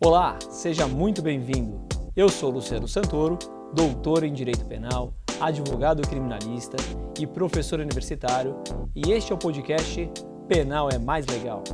Olá, seja muito bem-vindo. Eu sou Luciano Santoro, doutor em Direito Penal, advogado criminalista e professor universitário, e este é o podcast Penal é Mais Legal.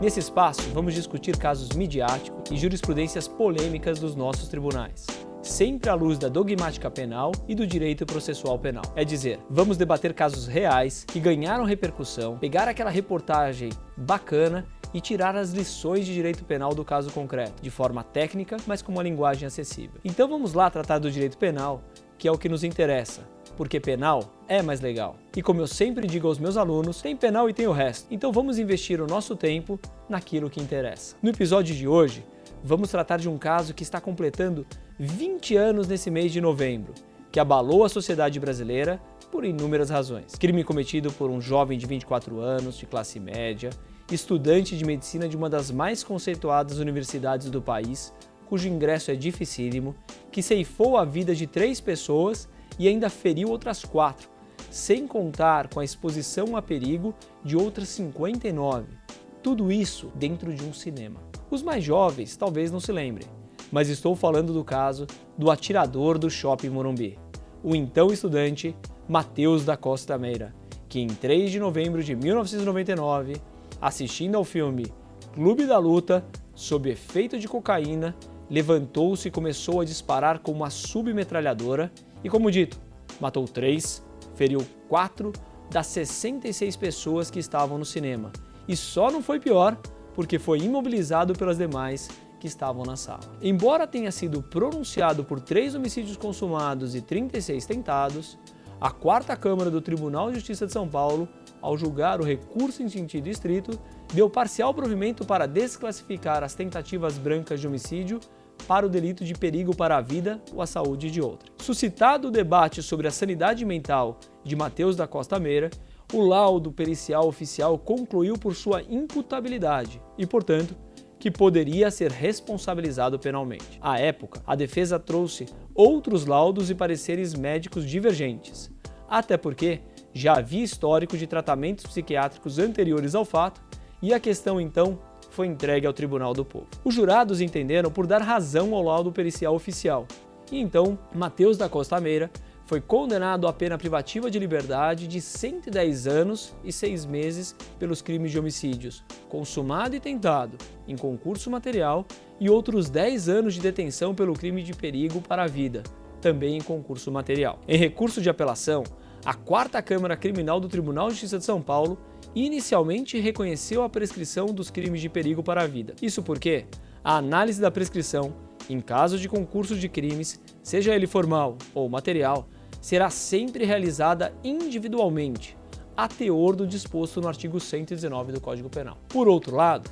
Nesse espaço, vamos discutir casos midiáticos e jurisprudências polêmicas dos nossos tribunais sempre à luz da dogmática penal e do direito processual penal. É dizer, vamos debater casos reais que ganharam repercussão, pegar aquela reportagem bacana e tirar as lições de direito penal do caso concreto, de forma técnica, mas com uma linguagem acessível. Então vamos lá tratar do direito penal, que é o que nos interessa, porque penal é mais legal. E como eu sempre digo aos meus alunos, tem penal e tem o resto. Então vamos investir o nosso tempo naquilo que interessa. No episódio de hoje, vamos tratar de um caso que está completando 20 anos nesse mês de novembro, que abalou a sociedade brasileira por inúmeras razões. Crime cometido por um jovem de 24 anos, de classe média, estudante de medicina de uma das mais conceituadas universidades do país, cujo ingresso é dificílimo, que ceifou a vida de três pessoas e ainda feriu outras quatro, sem contar com a exposição a perigo de outras 59. Tudo isso dentro de um cinema. Os mais jovens talvez não se lembrem, mas estou falando do caso do atirador do Shopping Morumbi, o então estudante Matheus da Costa Meira, que em 3 de novembro de 1999 assistindo ao filme Clube da Luta, sob efeito de cocaína, levantou-se e começou a disparar com uma submetralhadora e, como dito, matou três, feriu quatro das 66 pessoas que estavam no cinema. E só não foi pior porque foi imobilizado pelas demais que estavam na sala. Embora tenha sido pronunciado por três homicídios consumados e 36 tentados, a quarta Câmara do Tribunal de Justiça de São Paulo ao julgar o recurso em sentido estrito, deu parcial provimento para desclassificar as tentativas brancas de homicídio para o delito de perigo para a vida ou a saúde de outra. Suscitado o debate sobre a sanidade mental de Mateus da Costa Meira, o laudo pericial oficial concluiu por sua imputabilidade e, portanto, que poderia ser responsabilizado penalmente. À época, a defesa trouxe outros laudos e pareceres médicos divergentes, até porque já havia histórico de tratamentos psiquiátricos anteriores ao fato e a questão então foi entregue ao Tribunal do Povo. Os jurados entenderam por dar razão ao laudo pericial oficial e então Mateus da Costa Meira foi condenado à pena privativa de liberdade de 110 anos e 6 meses pelos crimes de homicídios consumado e tentado em concurso material e outros 10 anos de detenção pelo crime de perigo para a vida, também em concurso material. Em recurso de apelação, a quarta Câmara Criminal do Tribunal de Justiça de São Paulo inicialmente reconheceu a prescrição dos crimes de perigo para a vida. Isso porque a análise da prescrição, em caso de concurso de crimes, seja ele formal ou material, será sempre realizada individualmente, a teor do disposto no artigo 119 do Código Penal. Por outro lado,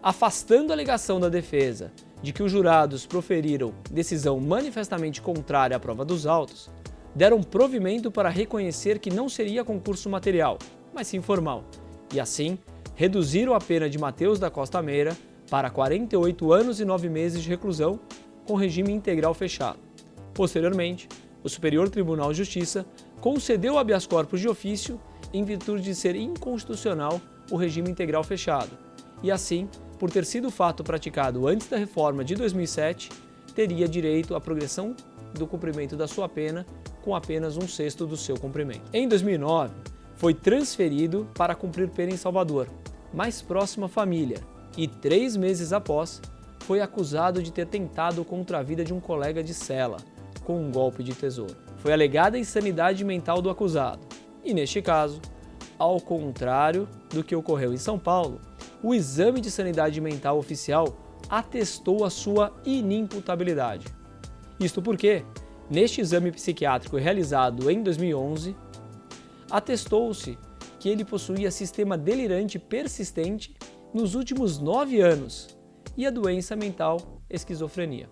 afastando a alegação da defesa de que os jurados proferiram decisão manifestamente contrária à prova dos autos, deram provimento para reconhecer que não seria concurso material, mas sim formal, e assim reduziram a pena de Mateus da Costa Meira para 48 anos e 9 meses de reclusão com regime integral fechado. Posteriormente, o Superior Tribunal de Justiça concedeu habeas corpus de ofício em virtude de ser inconstitucional o regime integral fechado, e assim, por ter sido fato praticado antes da reforma de 2007, teria direito à progressão do cumprimento da sua pena com apenas um sexto do seu cumprimento. Em 2009, foi transferido para cumprir pena em Salvador, mais próximo à família, e três meses após, foi acusado de ter tentado contra a vida de um colega de cela, com um golpe de tesouro. Foi alegada a insanidade mental do acusado, e neste caso, ao contrário do que ocorreu em São Paulo, o exame de sanidade mental oficial atestou a sua inimputabilidade. Isto porque Neste exame psiquiátrico realizado em 2011, atestou-se que ele possuía sistema delirante persistente nos últimos nove anos e a doença mental esquizofrenia.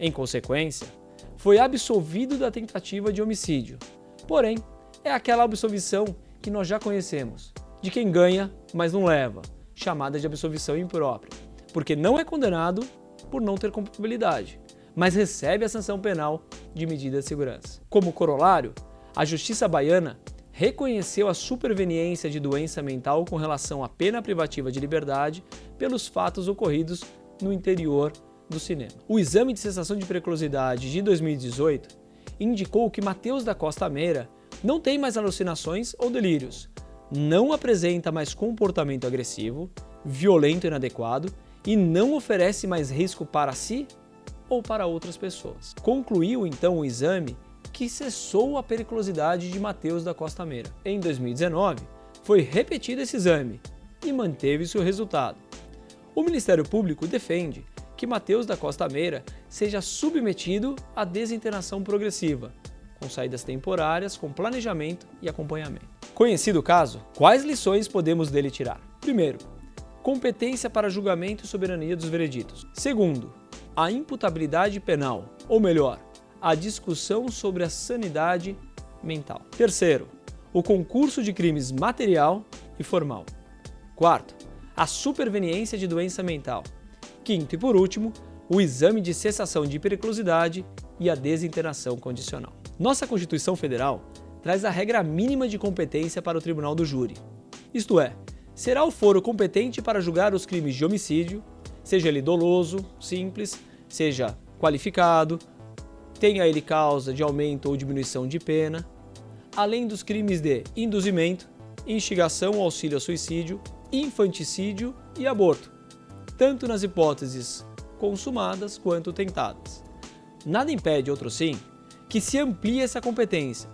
Em consequência, foi absolvido da tentativa de homicídio. Porém, é aquela absolvição que nós já conhecemos, de quem ganha, mas não leva, chamada de absolvição imprópria, porque não é condenado por não ter culpabilidade mas recebe a sanção penal de medida de segurança. Como corolário, a Justiça Baiana reconheceu a superveniência de doença mental com relação à pena privativa de liberdade pelos fatos ocorridos no interior do cinema. O exame de cessação de periculosidade de 2018 indicou que Mateus da Costa Meira não tem mais alucinações ou delírios, não apresenta mais comportamento agressivo, violento e inadequado e não oferece mais risco para si ou para outras pessoas. Concluiu então o exame que cessou a periculosidade de Mateus da Costa Meira. Em 2019, foi repetido esse exame e manteve-se o resultado. O Ministério Público defende que Mateus da Costa Meira seja submetido à desinternação progressiva, com saídas temporárias, com planejamento e acompanhamento. Conhecido o caso, quais lições podemos dele tirar? Primeiro, competência para julgamento e soberania dos vereditos. Segundo, a imputabilidade penal, ou melhor, a discussão sobre a sanidade mental. Terceiro, o concurso de crimes material e formal. Quarto, a superveniência de doença mental. Quinto e por último, o exame de cessação de periculosidade e a desinternação condicional. Nossa Constituição Federal traz a regra mínima de competência para o tribunal do júri. Isto é, será o foro competente para julgar os crimes de homicídio, seja ele doloso, simples, seja qualificado, tenha ele causa de aumento ou diminuição de pena, além dos crimes de induzimento, instigação ou auxílio ao suicídio, infanticídio e aborto, tanto nas hipóteses consumadas quanto tentadas. Nada impede, outro sim, que se amplie essa competência,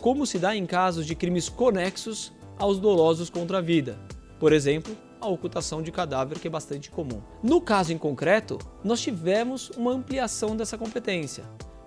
como se dá em casos de crimes conexos aos dolosos contra a vida, por exemplo, a ocultação de cadáver, que é bastante comum. No caso em concreto, nós tivemos uma ampliação dessa competência,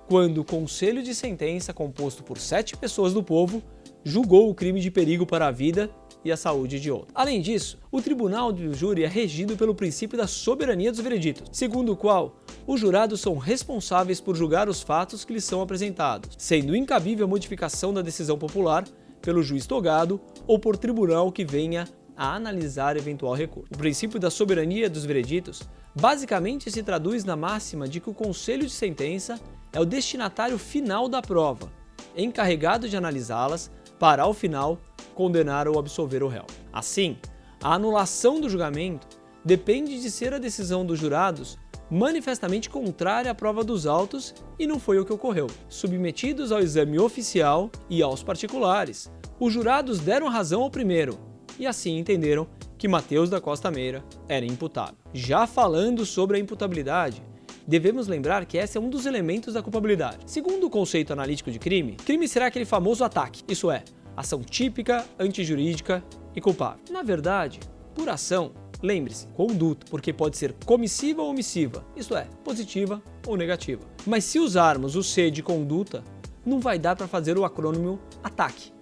quando o Conselho de Sentença, composto por sete pessoas do povo, julgou o crime de perigo para a vida e a saúde de outro. Além disso, o tribunal do júri é regido pelo princípio da soberania dos vereditos, segundo o qual os jurados são responsáveis por julgar os fatos que lhes são apresentados, sendo incabível a modificação da decisão popular pelo juiz togado ou por tribunal que venha a analisar eventual recurso. O princípio da soberania dos vereditos basicamente se traduz na máxima de que o conselho de sentença é o destinatário final da prova, encarregado de analisá-las para, ao final, condenar ou absolver o réu. Assim, a anulação do julgamento depende de ser a decisão dos jurados manifestamente contrária à prova dos autos e não foi o que ocorreu. Submetidos ao exame oficial e aos particulares, os jurados deram razão ao primeiro e assim entenderam que Mateus da Costa Meira era imputável. Já falando sobre a imputabilidade, devemos lembrar que esse é um dos elementos da culpabilidade. Segundo o conceito analítico de crime, crime será aquele famoso ataque, isso é, ação típica, antijurídica e culpável. Na verdade, por ação, lembre-se, conduta, porque pode ser comissiva ou omissiva, isto é, positiva ou negativa. Mas se usarmos o C de conduta, não vai dar para fazer o acrônimo ataque,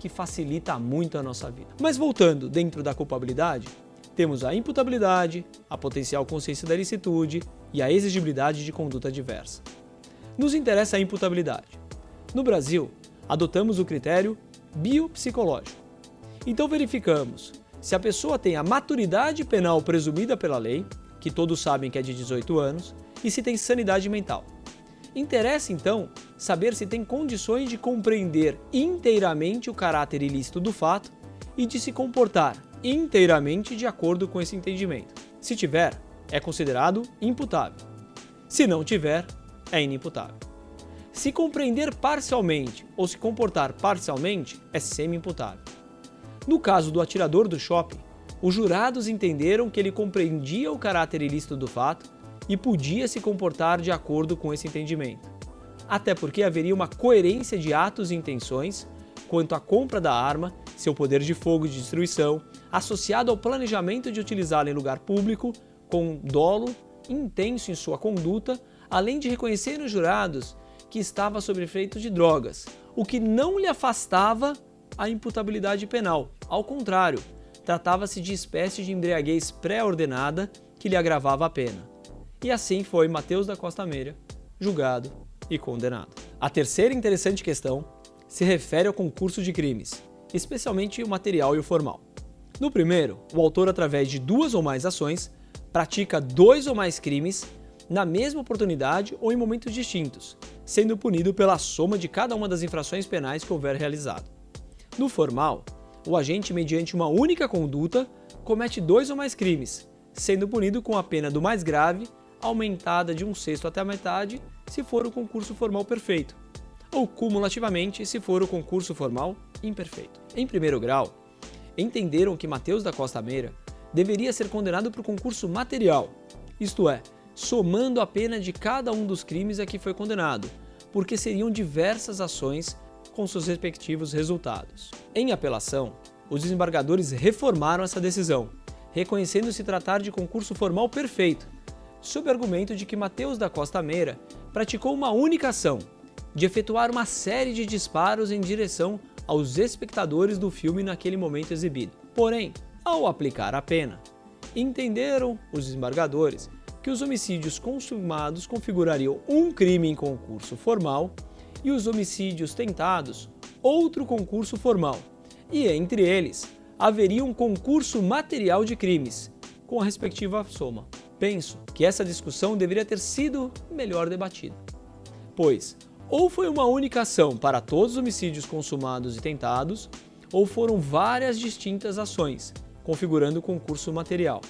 que facilita muito a nossa vida. Mas voltando dentro da culpabilidade, temos a imputabilidade, a potencial consciência da ilicitude e a exigibilidade de conduta diversa. Nos interessa a imputabilidade. No Brasil, adotamos o critério biopsicológico. Então verificamos se a pessoa tem a maturidade penal presumida pela lei, que todos sabem que é de 18 anos, e se tem sanidade mental. Interessa então saber se tem condições de compreender inteiramente o caráter ilícito do fato e de se comportar inteiramente de acordo com esse entendimento. Se tiver, é considerado imputável. Se não tiver, é inimputável. Se compreender parcialmente ou se comportar parcialmente, é semi-imputável. No caso do atirador do shopping, os jurados entenderam que ele compreendia o caráter ilícito do fato e podia se comportar de acordo com esse entendimento. Até porque haveria uma coerência de atos e intenções quanto à compra da arma, seu poder de fogo e de destruição, associado ao planejamento de utilizá-la em lugar público, com dolo intenso em sua conduta, além de reconhecer nos jurados que estava sob efeito de drogas, o que não lhe afastava a imputabilidade penal. Ao contrário, tratava-se de espécie de embriaguez pré-ordenada que lhe agravava a pena. E assim foi Mateus da Costa Meira julgado e condenado. A terceira interessante questão se refere ao concurso de crimes, especialmente o material e o formal. No primeiro, o autor, através de duas ou mais ações, pratica dois ou mais crimes na mesma oportunidade ou em momentos distintos, sendo punido pela soma de cada uma das infrações penais que houver realizado. No formal, o agente, mediante uma única conduta, comete dois ou mais crimes, sendo punido com a pena do mais grave aumentada de um sexto até a metade se for o concurso formal perfeito, ou cumulativamente se for o concurso formal imperfeito. Em primeiro grau, entenderam que Mateus da Costa Meira deveria ser condenado o concurso material, isto é, somando a pena de cada um dos crimes a que foi condenado, porque seriam diversas ações com seus respectivos resultados. Em apelação, os desembargadores reformaram essa decisão, reconhecendo se tratar de concurso formal perfeito, sob argumento de que Mateus da Costa Meira praticou uma única ação, de efetuar uma série de disparos em direção aos espectadores do filme naquele momento exibido. Porém, ao aplicar a pena, entenderam os desembargadores que os homicídios consumados configurariam um crime em concurso formal e os homicídios tentados outro concurso formal, e entre eles haveria um concurso material de crimes, com a respectiva soma. Penso que essa discussão deveria ter sido melhor debatida, pois ou foi uma única ação para todos os homicídios consumados e tentados, ou foram várias distintas ações, configurando o concurso material.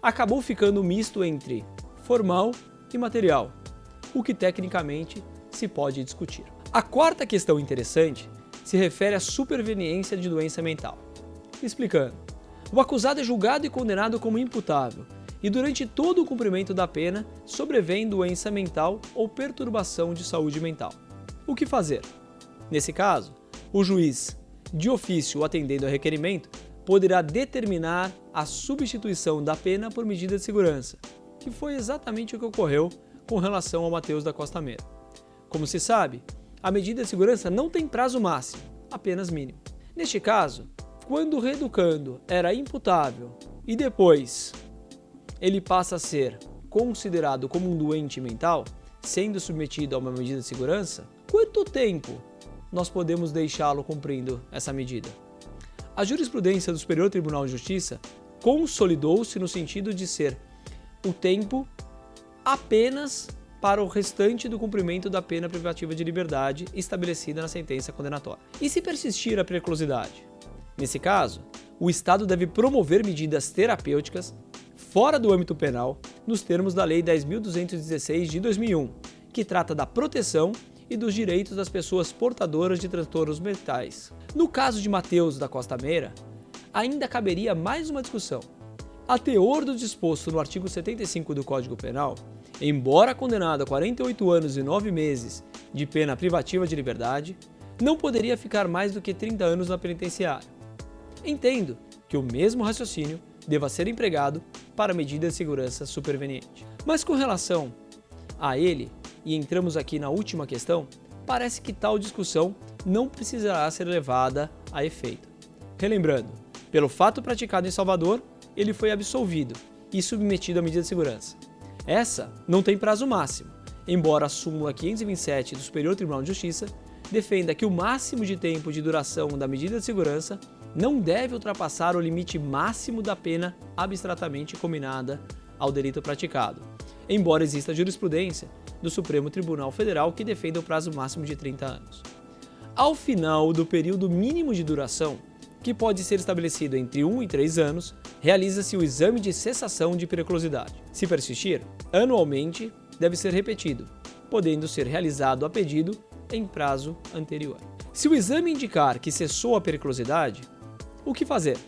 Acabou ficando misto entre formal e material, o que tecnicamente se pode discutir. A quarta questão interessante se refere à superveniência de doença mental. Explicando, o acusado é julgado e condenado como imputável, e durante todo o cumprimento da pena sobrevém doença mental ou perturbação de saúde mental. O que fazer? Nesse caso, o juiz, de ofício atendendo ao requerimento, poderá determinar a substituição da pena por medida de segurança, que foi exatamente o que ocorreu com relação ao Mateus da Costa Meira. Como se sabe, a medida de segurança não tem prazo máximo, apenas mínimo. Neste caso, quando o reeducando era imputável e depois ele passa a ser considerado como um doente mental, sendo submetido a uma medida de segurança, quanto tempo nós podemos deixá-lo cumprindo essa medida? A jurisprudência do Superior Tribunal de Justiça consolidou-se no sentido de ser o tempo apenas para o restante do cumprimento da pena privativa de liberdade estabelecida na sentença condenatória. E se persistir a periculosidade? Nesse caso, o Estado deve promover medidas terapêuticas fora do âmbito penal, nos termos da Lei 10.216 de 2001, que trata da proteção e dos direitos das pessoas portadoras de transtornos mentais. No caso de Mateus da Costa Meira, ainda caberia mais uma discussão. A teor do disposto no artigo 75 do Código Penal, embora condenado a 48 anos e 9 meses de pena privativa de liberdade, não poderia ficar mais do que 30 anos na penitenciária. Entendo que o mesmo raciocínio deva ser empregado para medida de segurança superveniente. Mas com relação a ele, e entramos aqui na última questão, parece que tal discussão não precisará ser levada a efeito. Relembrando, pelo fato praticado em Salvador, ele foi absolvido e submetido à medida de segurança. Essa não tem prazo máximo, embora a súmula 527 do Superior Tribunal de Justiça defenda que o máximo de tempo de duração da medida de segurança não deve ultrapassar o limite máximo da pena abstratamente combinada ao delito praticado, embora exista jurisprudência do Supremo Tribunal Federal que defenda o prazo máximo de 30 anos. Ao final do período mínimo de duração, que pode ser estabelecido entre 1 e 3 anos, realiza-se o exame de cessação de periculosidade. Se persistir, anualmente deve ser repetido, podendo ser realizado a pedido em prazo anterior. Se o exame indicar que cessou a periculosidade, o que fazer?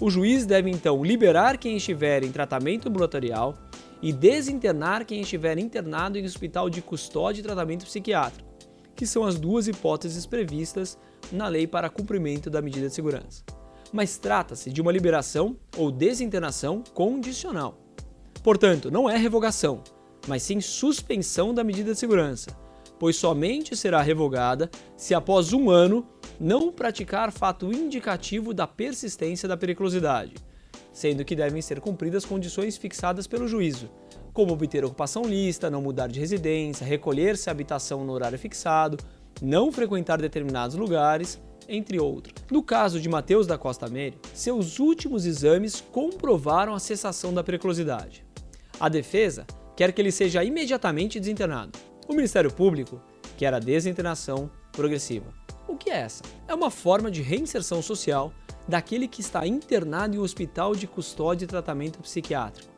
O juiz deve então liberar quem estiver em tratamento ambulatorial e desinternar quem estiver internado em hospital de custódia e tratamento psiquiátrico, que são as duas hipóteses previstas na lei para cumprimento da medida de segurança. Mas trata-se de uma liberação ou desinternação condicional. Portanto, não é revogação, mas sim suspensão da medida de segurança, pois somente será revogada se após um ano não praticar fato indicativo da persistência da periculosidade, sendo que devem ser cumpridas condições fixadas pelo juízo, como obter ocupação lista, não mudar de residência, recolher-se à habitação no horário fixado, não frequentar determinados lugares, entre outros. No caso de Mateus da Costa Meire, seus últimos exames comprovaram a cessação da periculosidade. A defesa quer que ele seja imediatamente desinternado. O Ministério Público quer a desinternação progressiva. O que é essa? É uma forma de reinserção social daquele que está internado em um hospital de custódia e tratamento psiquiátrico,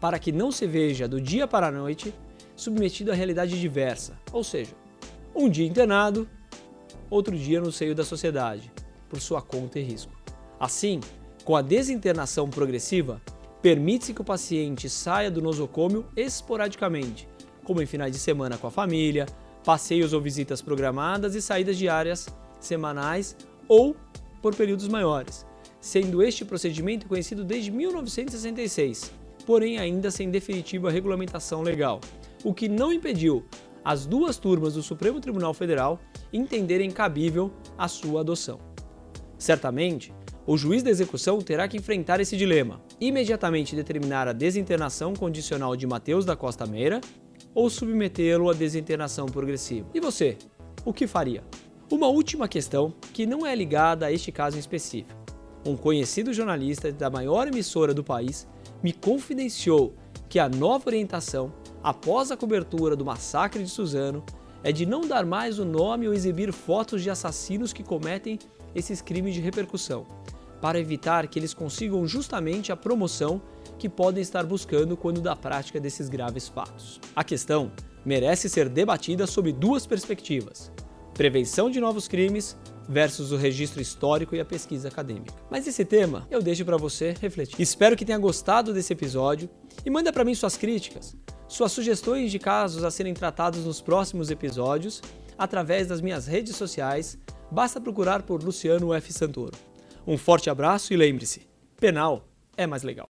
para que não se veja do dia para a noite submetido a realidade diversa, ou seja, um dia internado, outro dia no seio da sociedade, por sua conta e risco. Assim, com a desinternação progressiva, permite-se que o paciente saia do nosocômio esporadicamente, como em finais de semana com a família, passeios ou visitas programadas e saídas diárias, semanais ou por períodos maiores, sendo este procedimento conhecido desde 1966, porém ainda sem definitiva regulamentação legal, o que não impediu as duas turmas do Supremo Tribunal Federal entenderem cabível a sua adoção. Certamente, o juiz da execução terá que enfrentar esse dilema: imediatamente determinar a desinternação condicional de Mateus da Costa Meira ou submetê-lo à desinternação progressiva. E você, o que faria? Uma última questão que não é ligada a este caso em específico. Um conhecido jornalista da maior emissora do país me confidenciou que a nova orientação, após a cobertura do massacre de Suzano, é de não dar mais o nome ou exibir fotos de assassinos que cometem esses crimes de repercussão, para evitar que eles consigam justamente a promoção que podem estar buscando quando da prática desses graves fatos. A questão merece ser debatida sob duas perspectivas prevenção de novos crimes versus o registro histórico e a pesquisa acadêmica. Mas esse tema eu deixo para você refletir. Espero que tenha gostado desse episódio e manda para mim suas críticas, suas sugestões de casos a serem tratados nos próximos episódios através das minhas redes sociais. Basta procurar por Luciano F Santoro. Um forte abraço e lembre-se, penal é mais legal.